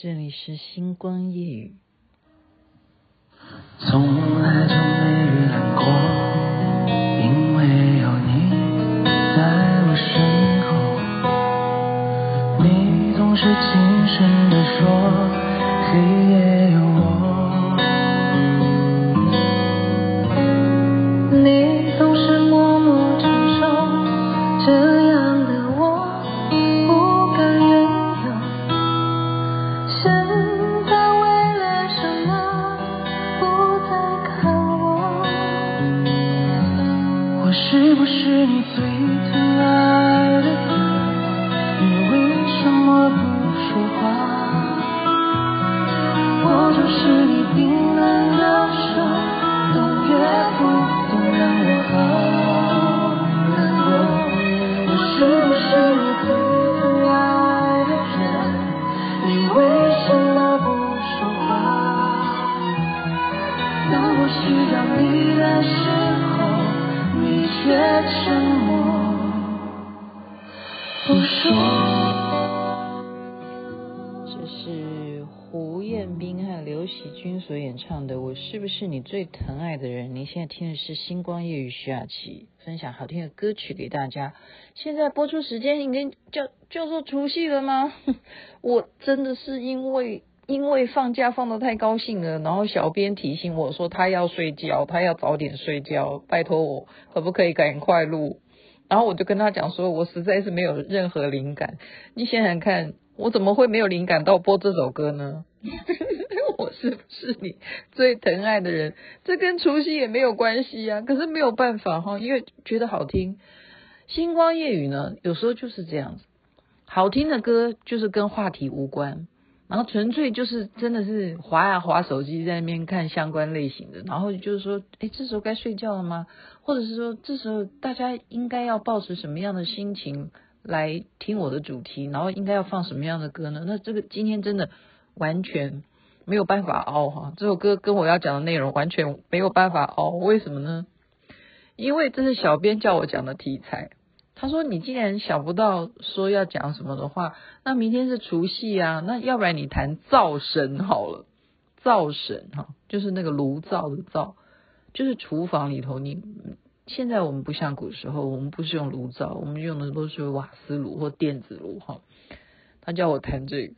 这里是星光夜雨。从来就没有是你最疼爱的人？你为什么不说话？我就是你冰冷的手，动也不动，让我好刘惜君所演唱的《我是不是你最疼爱的人》。您现在听的是星光夜雨徐雅琪分享好听的歌曲给大家。现在播出时间已经叫叫做除夕了吗？我真的是因为。因为放假放得太高兴了，然后小编提醒我说他要睡觉，他要早点睡觉，拜托我可不可以赶快录？然后我就跟他讲说，我实在是没有任何灵感。你想想看，我怎么会没有灵感到播这首歌呢？我是不是你最疼爱的人？这跟除夕也没有关系啊。可是没有办法哈，因为觉得好听。星光夜语呢，有时候就是这样子，好听的歌就是跟话题无关。然后纯粹就是真的是划呀划手机在那边看相关类型的，然后就是说，哎，这时候该睡觉了吗？或者是说，这时候大家应该要抱持什么样的心情来听我的主题？然后应该要放什么样的歌呢？那这个今天真的完全没有办法熬哈，这首歌跟我要讲的内容完全没有办法熬，为什么呢？因为这是小编叫我讲的题材。他说：“你既然想不到说要讲什么的话，那明天是除夕啊，那要不然你谈灶神好了。灶神哈，就是那个炉灶的灶，就是厨房里头。你现在我们不像古时候，我们不是用炉灶，我们用的都是瓦斯炉或电子炉哈。他叫我谈这个，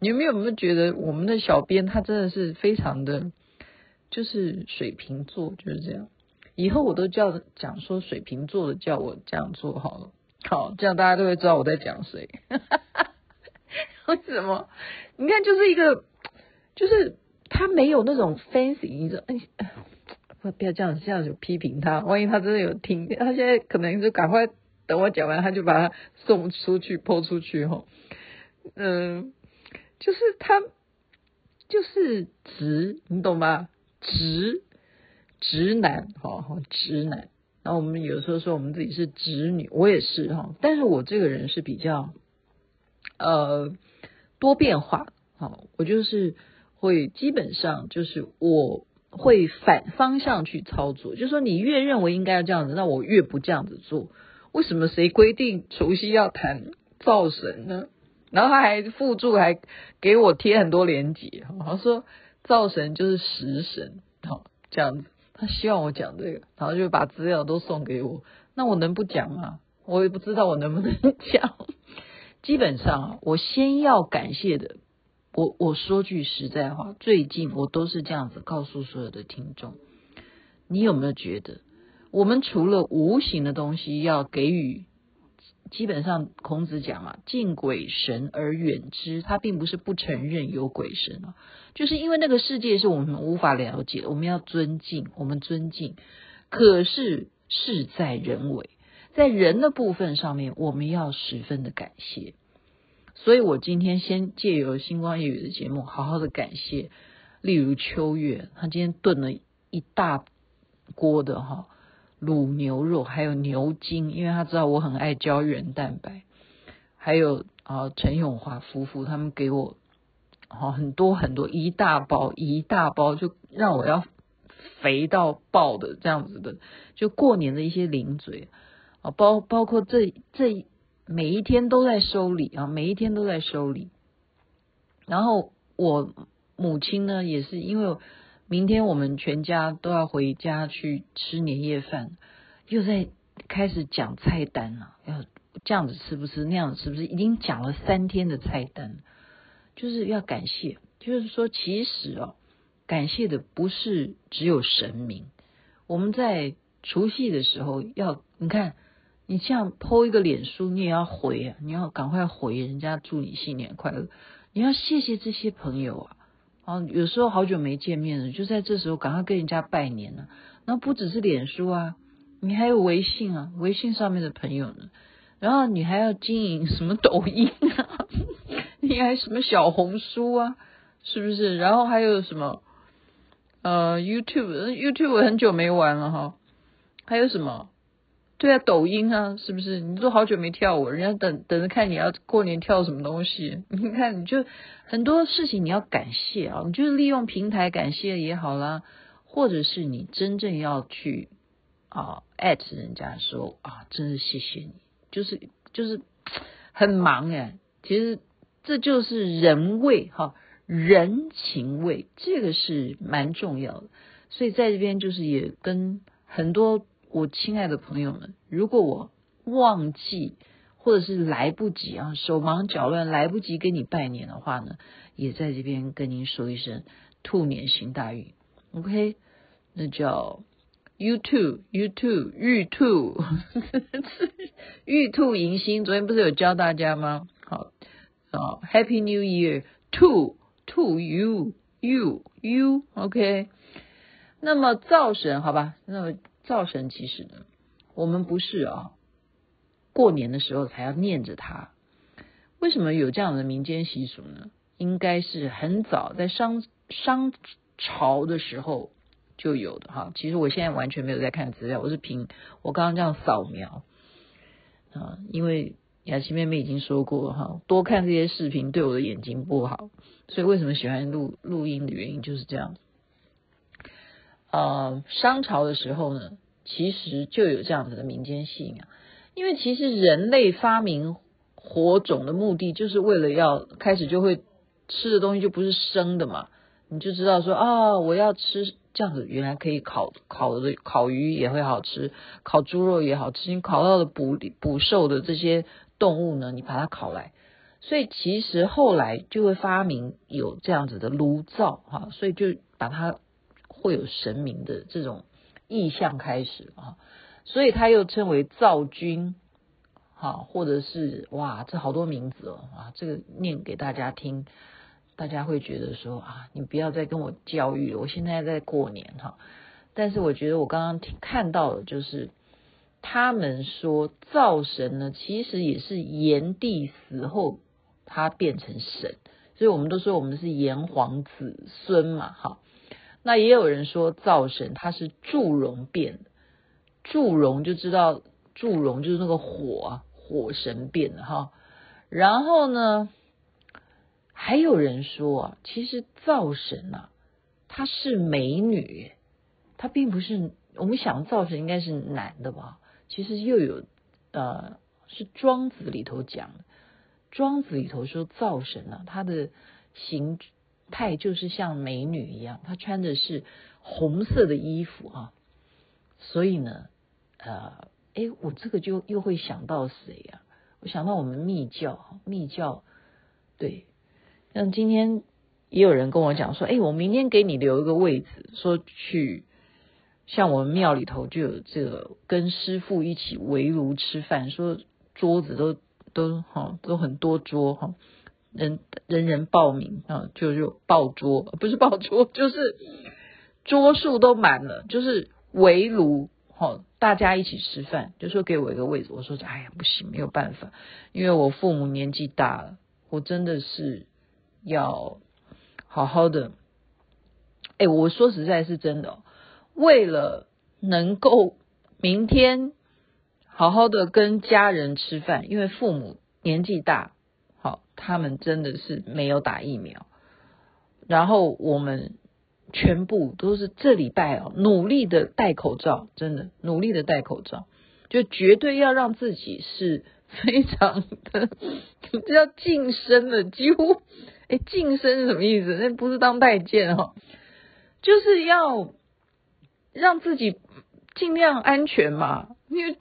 你有没有没有觉得我们的小编他真的是非常的，就是水瓶座就是这样。”以后我都叫讲说水瓶座的叫我这样做好了，好，这样大家都会知道我在讲谁。为什么？你看，就是一个，就是他没有那种 fancy，你说，哎，不不要这样，这样就批评他，万一他真的有听，他现在可能就赶快等我讲完，他就把他送出去泼出去哈。嗯，就是他就是直，你懂吗？直。直男，哈哈，直男。然后我们有时候说我们自己是直女，我也是哈。但是我这个人是比较，呃，多变化。好，我就是会基本上就是我会反方向去操作。就是说你越认为应该要这样子，那我越不这样子做。为什么谁规定除夕要谈灶神呢？然后他还附注还给我贴很多连结，他说灶神就是食神，好，这样子。他希望我讲这个，然后就把资料都送给我。那我能不讲吗？我也不知道我能不能讲。基本上，我先要感谢的，我我说句实在话，最近我都是这样子告诉所有的听众。你有没有觉得，我们除了无形的东西要给予？基本上，孔子讲嘛，敬鬼神而远之。他并不是不承认有鬼神啊，就是因为那个世界是我们无法了解，我们要尊敬，我们尊敬。可是事在人为，在人的部分上面，我们要十分的感谢。所以我今天先借由星光夜语的节目，好好的感谢。例如秋月，他今天炖了一大锅的哈。卤牛肉，还有牛筋，因为他知道我很爱胶原蛋白，还有啊陈永华夫妇他们给我好很多很多一大包一大包，就让我要肥到爆的这样子的，就过年的一些零嘴。啊，包包括这这每一天都在收礼啊，每一天都在收礼，然后我母亲呢，也是因为明天我们全家都要回家去吃年夜饭，又在开始讲菜单了，要这样子吃不吃，那样子吃不吃，已经讲了三天的菜单，就是要感谢，就是说其实哦，感谢的不是只有神明，我们在除夕的时候要，你看。你像 po 一个脸书，你也要回啊！你要赶快回人家，祝你新年快乐。你要谢谢这些朋友啊！啊，有时候好久没见面了，就在这时候赶快跟人家拜年了。那不只是脸书啊，你还有微信啊，微信上面的朋友呢。然后你还要经营什么抖音啊？你还什么小红书啊？是不是？然后还有什么呃 YouTube？YouTube 很久没玩了哈。还有什么？对啊，抖音啊，是不是？你都好久没跳舞，人家等等着看你要过年跳什么东西。你看，你就很多事情你要感谢啊，你就是利用平台感谢也好啦，或者是你真正要去啊艾特人家说啊，真是谢谢你，就是就是很忙哎。其实这就是人味哈，人情味，这个是蛮重要的。所以在这边就是也跟很多。我亲爱的朋友们，如果我忘记或者是来不及啊，手忙脚乱来不及跟你拜年的话呢，也在这边跟您说一声兔年行大运，OK？那叫 YouTube YouTube 玉兔 玉兔迎新，昨天不是有教大家吗？好啊，Happy New Year to to you you you OK？那么灶神好吧，那么。灶神其实呢，我们不是啊，过年的时候才要念着他。为什么有这样的民间习俗呢？应该是很早在商商朝的时候就有的哈。其实我现在完全没有在看资料，我是凭我刚刚这样扫描啊，因为雅琪妹妹已经说过哈，多看这些视频对我的眼睛不好，所以为什么喜欢录录音的原因就是这样。呃，商朝的时候呢，其实就有这样子的民间信仰，因为其实人类发明火种的目的，就是为了要开始就会吃的东西就不是生的嘛，你就知道说啊、哦，我要吃这样子，原来可以烤烤的烤鱼也会好吃，烤猪肉也好吃，你烤到的捕捕兽的这些动物呢，你把它烤来，所以其实后来就会发明有这样子的炉灶哈，所以就把它。会有神明的这种意象开始啊，所以他又称为灶君，好，或者是哇，这好多名字哦啊，这个念给大家听，大家会觉得说啊，你不要再跟我教育了，我现在在过年哈。但是我觉得我刚刚看到的就是，他们说灶神呢，其实也是炎帝死后他变成神，所以我们都说我们是炎黄子孙嘛，哈。那也有人说灶神他是祝融变的，祝融就知道祝融就是那个火啊，火神变的哈。然后呢，还有人说啊，其实灶神呐，她是美女，她并不是我们想灶神应该是男的吧？其实又有呃，是庄子里头讲，庄子里头说灶神啊，他的形。态就是像美女一样，她穿的是红色的衣服啊，所以呢，呃，哎，我这个就又会想到谁呀？我想到我们密教，密教，对，像今天也有人跟我讲说，哎，我明天给你留一个位置，说去，像我们庙里头就有这个跟师父一起围炉吃饭，说桌子都都哈都很多桌哈。人人人报名啊，就就报桌，不是报桌，就是桌数都满了，就是围炉，哈，大家一起吃饭，就说给我一个位置，我说哎呀不行，没有办法，因为我父母年纪大了，我真的是要好好的，哎，我说实在是真的，为了能够明天好好的跟家人吃饭，因为父母年纪大。他们真的是没有打疫苗，然后我们全部都是这礼拜哦，努力的戴口罩，真的努力的戴口罩，就绝对要让自己是非常的 要晋升的，几乎哎，晋升是什么意思？那不是当太监哦，就是要让自己尽量安全嘛，因为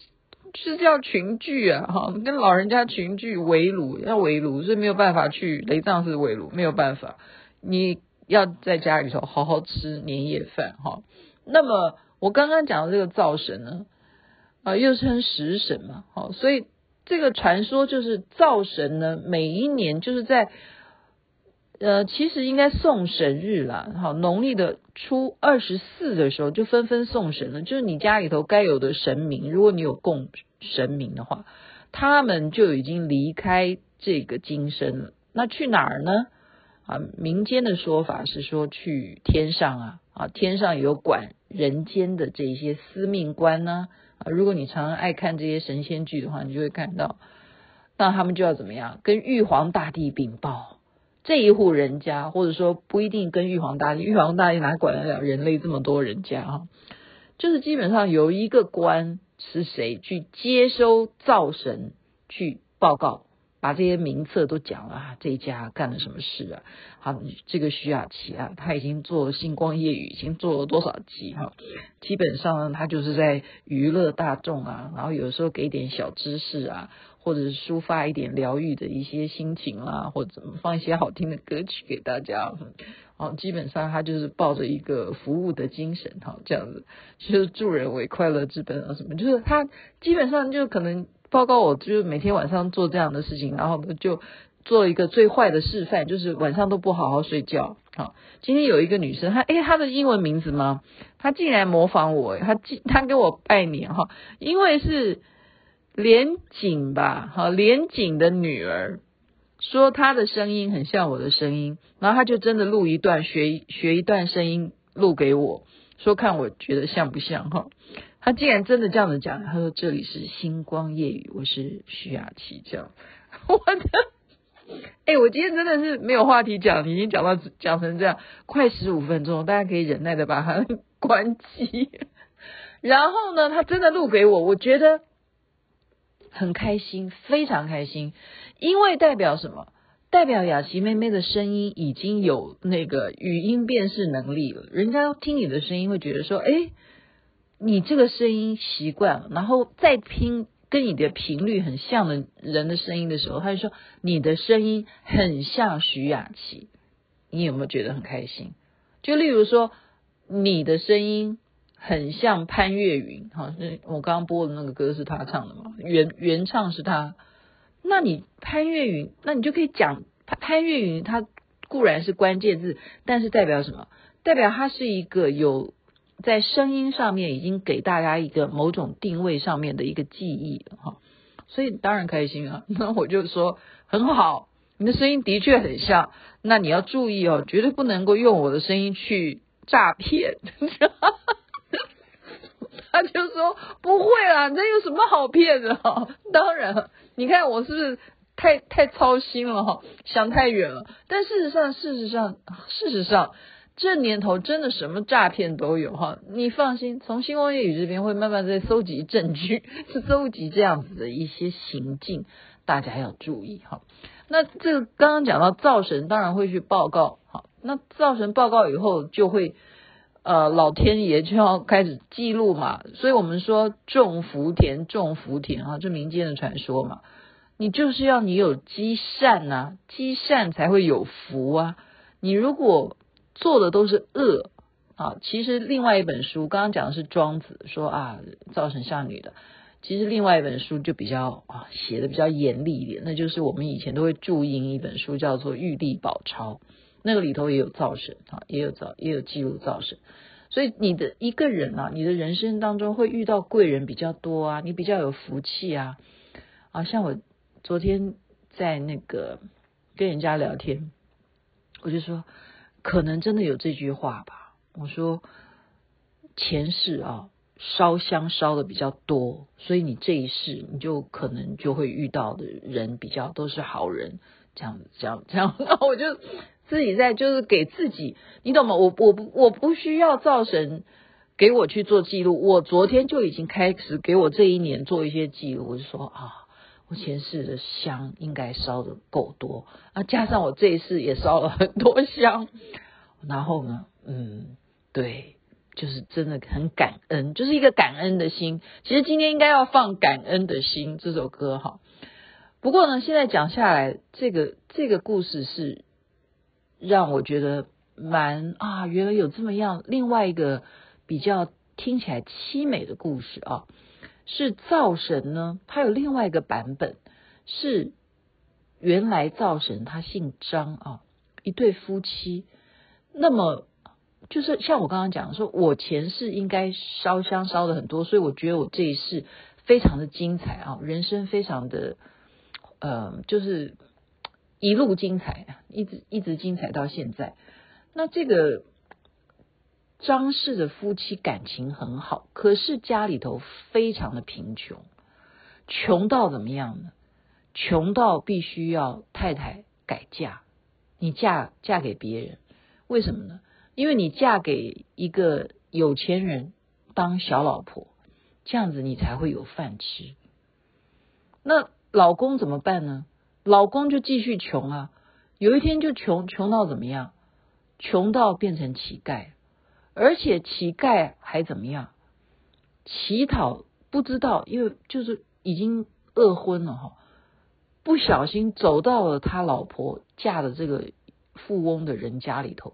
是叫群聚啊，哈，跟老人家群聚围炉要围炉，所以没有办法去雷藏寺围炉，没有办法，你要在家里头好好吃年夜饭哈。那么我刚刚讲的这个灶神呢，啊，又称食神嘛，好，所以这个传说就是灶神呢，每一年就是在。呃，其实应该送神日啦，好，农历的初二十四的时候就纷纷送神了。就是你家里头该有的神明，如果你有供神明的话，他们就已经离开这个今生了。那去哪儿呢？啊，民间的说法是说去天上啊，啊，天上有管人间的这些司命官呢。啊，如果你常常爱看这些神仙剧的话，你就会看到，那他们就要怎么样？跟玉皇大帝禀报。这一户人家，或者说不一定跟玉皇大帝，玉皇大帝哪管得了人类这么多人家哈？就是基本上有一个官是谁去接收灶神去报告，把这些名册都讲了啊，这一家干了什么事啊？好，这个徐雅琪啊，他已经做星光夜雨，已经做了多少集哈？基本上呢，他就是在娱乐大众啊，然后有时候给点小知识啊。或者是抒发一点疗愈的一些心情啦，或者怎么放一些好听的歌曲给大家，哦，基本上他就是抱着一个服务的精神，哈，这样子就是助人为快乐之本啊，什么，就是他基本上就可能报告我，就是每天晚上做这样的事情，然后就做一个最坏的示范，就是晚上都不好好睡觉，好，今天有一个女生，她诶，她的英文名字吗？她竟然模仿我，她她给我拜年哈，因为是。连锦吧，好，连锦的女儿说她的声音很像我的声音，然后她就真的录一段学学一段声音录给我，说看我觉得像不像哈？她竟然真的这样子讲，她说这里是星光夜雨，我是徐雅琪，这样，我的，哎，我今天真的是没有话题讲，已经讲到讲成这样，快十五分钟，大家可以忍耐的把它关机。然后呢，她真的录给我，我觉得。很开心，非常开心，因为代表什么？代表雅琪妹妹的声音已经有那个语音辨识能力了。人家听你的声音会觉得说，哎，你这个声音习惯了，然后再听跟你的频率很像的人的声音的时候，他就说你的声音很像徐雅琪。你有没有觉得很开心？就例如说你的声音。很像潘越云，哈，是我刚刚播的那个歌是他唱的嘛？原原唱是他。那你潘越云，那你就可以讲潘潘越云，他固然是关键字，但是代表什么？代表他是一个有在声音上面已经给大家一个某种定位上面的一个记忆，哈。所以当然开心啊。那我就说很好，你的声音的确很像。那你要注意哦，绝对不能够用我的声音去诈骗。他就说不会啦，这有什么好骗的哈？当然，你看我是不是太太操心了哈？想太远了。但事实上，事实上，事实上，这年头真的什么诈骗都有哈。你放心，从星光夜语这边会慢慢在搜集证据，是 搜集这样子的一些行径，大家要注意哈。那这个刚刚讲到造神，当然会去报告哈。那造神报告以后就会。呃，老天爷就要开始记录嘛，所以我们说种福田，种福田啊，这民间的传说嘛，你就是要你有积善呐、啊，积善才会有福啊。你如果做的都是恶啊，其实另外一本书刚刚讲的是庄子说啊，造成像女的，其实另外一本书就比较啊写的比较严厉一点，那就是我们以前都会注印一本书叫做《玉历宝钞》。那个里头也有造神啊，也有造，也有记录造神，所以你的一个人啊，你的人生当中会遇到贵人比较多啊，你比较有福气啊，啊，像我昨天在那个跟人家聊天，我就说可能真的有这句话吧，我说前世啊烧香烧的比较多，所以你这一世你就可能就会遇到的人比较都是好人，这样子，这样这样，然后我就。自己在就是给自己，你懂吗？我我不我不需要灶神给我去做记录，我昨天就已经开始给我这一年做一些记录。我就说啊，我前世的香应该烧的够多啊，加上我这一世也烧了很多香，然后呢，嗯，对，就是真的很感恩，就是一个感恩的心。其实今天应该要放《感恩的心》这首歌哈。不过呢，现在讲下来，这个这个故事是让我觉得蛮啊，原来有这么样另外一个比较听起来凄美的故事啊。是灶神呢，他有另外一个版本，是原来灶神他姓张啊，一对夫妻，那么就是像我刚刚讲的说，我前世应该烧香烧的很多，所以我觉得我这一世非常的精彩啊，人生非常的呃，就是一路精彩，一直一直精彩到现在。那这个。张氏的夫妻感情很好，可是家里头非常的贫穷，穷到怎么样呢？穷到必须要太太改嫁，你嫁嫁给别人，为什么呢？因为你嫁给一个有钱人当小老婆，这样子你才会有饭吃。那老公怎么办呢？老公就继续穷啊，有一天就穷穷到怎么样？穷到变成乞丐。而且乞丐还怎么样？乞讨不知道，因为就是已经饿昏了哈，不小心走到了他老婆嫁的这个富翁的人家里头，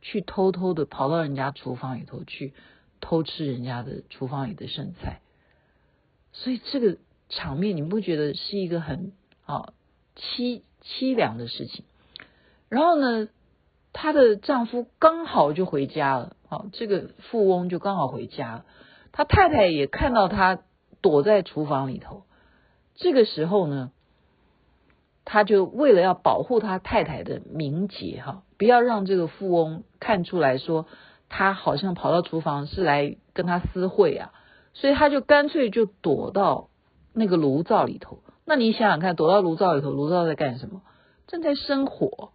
去偷偷的跑到人家厨房里头去偷吃人家的厨房里的剩菜，所以这个场面你不觉得是一个很啊凄凄凉的事情？然后呢，她的丈夫刚好就回家了。好，这个富翁就刚好回家了，他太太也看到他躲在厨房里头。这个时候呢，他就为了要保护他太太的名节，哈，不要让这个富翁看出来说他好像跑到厨房是来跟他私会啊，所以他就干脆就躲到那个炉灶里头。那你想想看，躲到炉灶里头，炉灶在干什么？正在生火，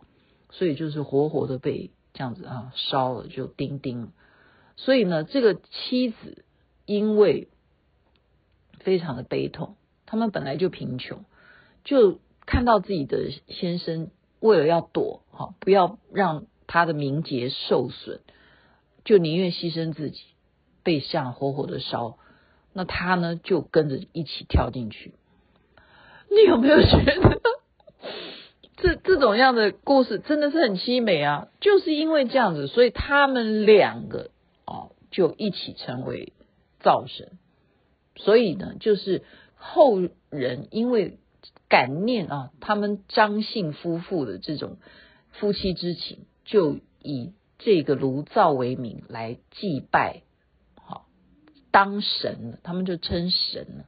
所以就是活活的被。这样子啊，烧了就叮叮。所以呢，这个妻子因为非常的悲痛，他们本来就贫穷，就看到自己的先生为了要躲，哈，不要让他的名节受损，就宁愿牺牲自己，被像活活的烧。那他呢，就跟着一起跳进去。你有没有觉得？这这种样的故事真的是很凄美啊！就是因为这样子，所以他们两个哦就一起成为灶神。所以呢，就是后人因为感念啊，他们张姓夫妇的这种夫妻之情，就以这个炉灶为名来祭拜，好当神了，他们就称神了。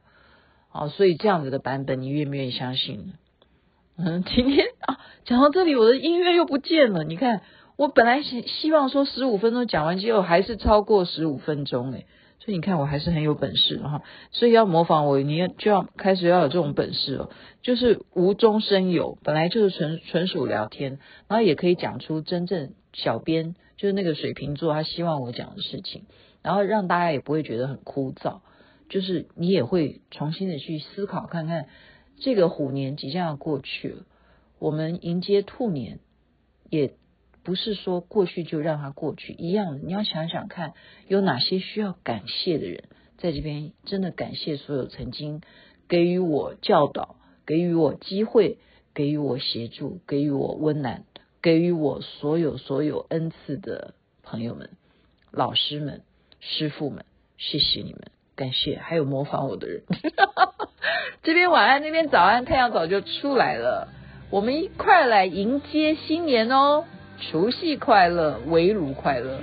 好，所以这样子的版本，你愿不愿意相信呢？嗯，今天啊，讲到这里，我的音乐又不见了。你看，我本来希希望说十五分钟讲完，之后还是超过十五分钟哎。所以你看，我还是很有本事的哈。所以要模仿我，你要就要开始要有这种本事了，就是无中生有，本来就是纯纯属聊天，然后也可以讲出真正小编就是那个水瓶座他希望我讲的事情，然后让大家也不会觉得很枯燥，就是你也会重新的去思考看看。这个虎年即将要过去了，我们迎接兔年，也不是说过去就让它过去一样的。你要想想看，有哪些需要感谢的人，在这边真的感谢所有曾经给予我教导、给予我机会、给予我协助、给予我温暖、给予我所有所有恩赐的朋友们、老师们、师傅们，谢谢你们。感谢，还有模仿我的人。这边晚安，那边早安，太阳早就出来了。我们一块来迎接新年哦！除夕快乐，围炉快乐。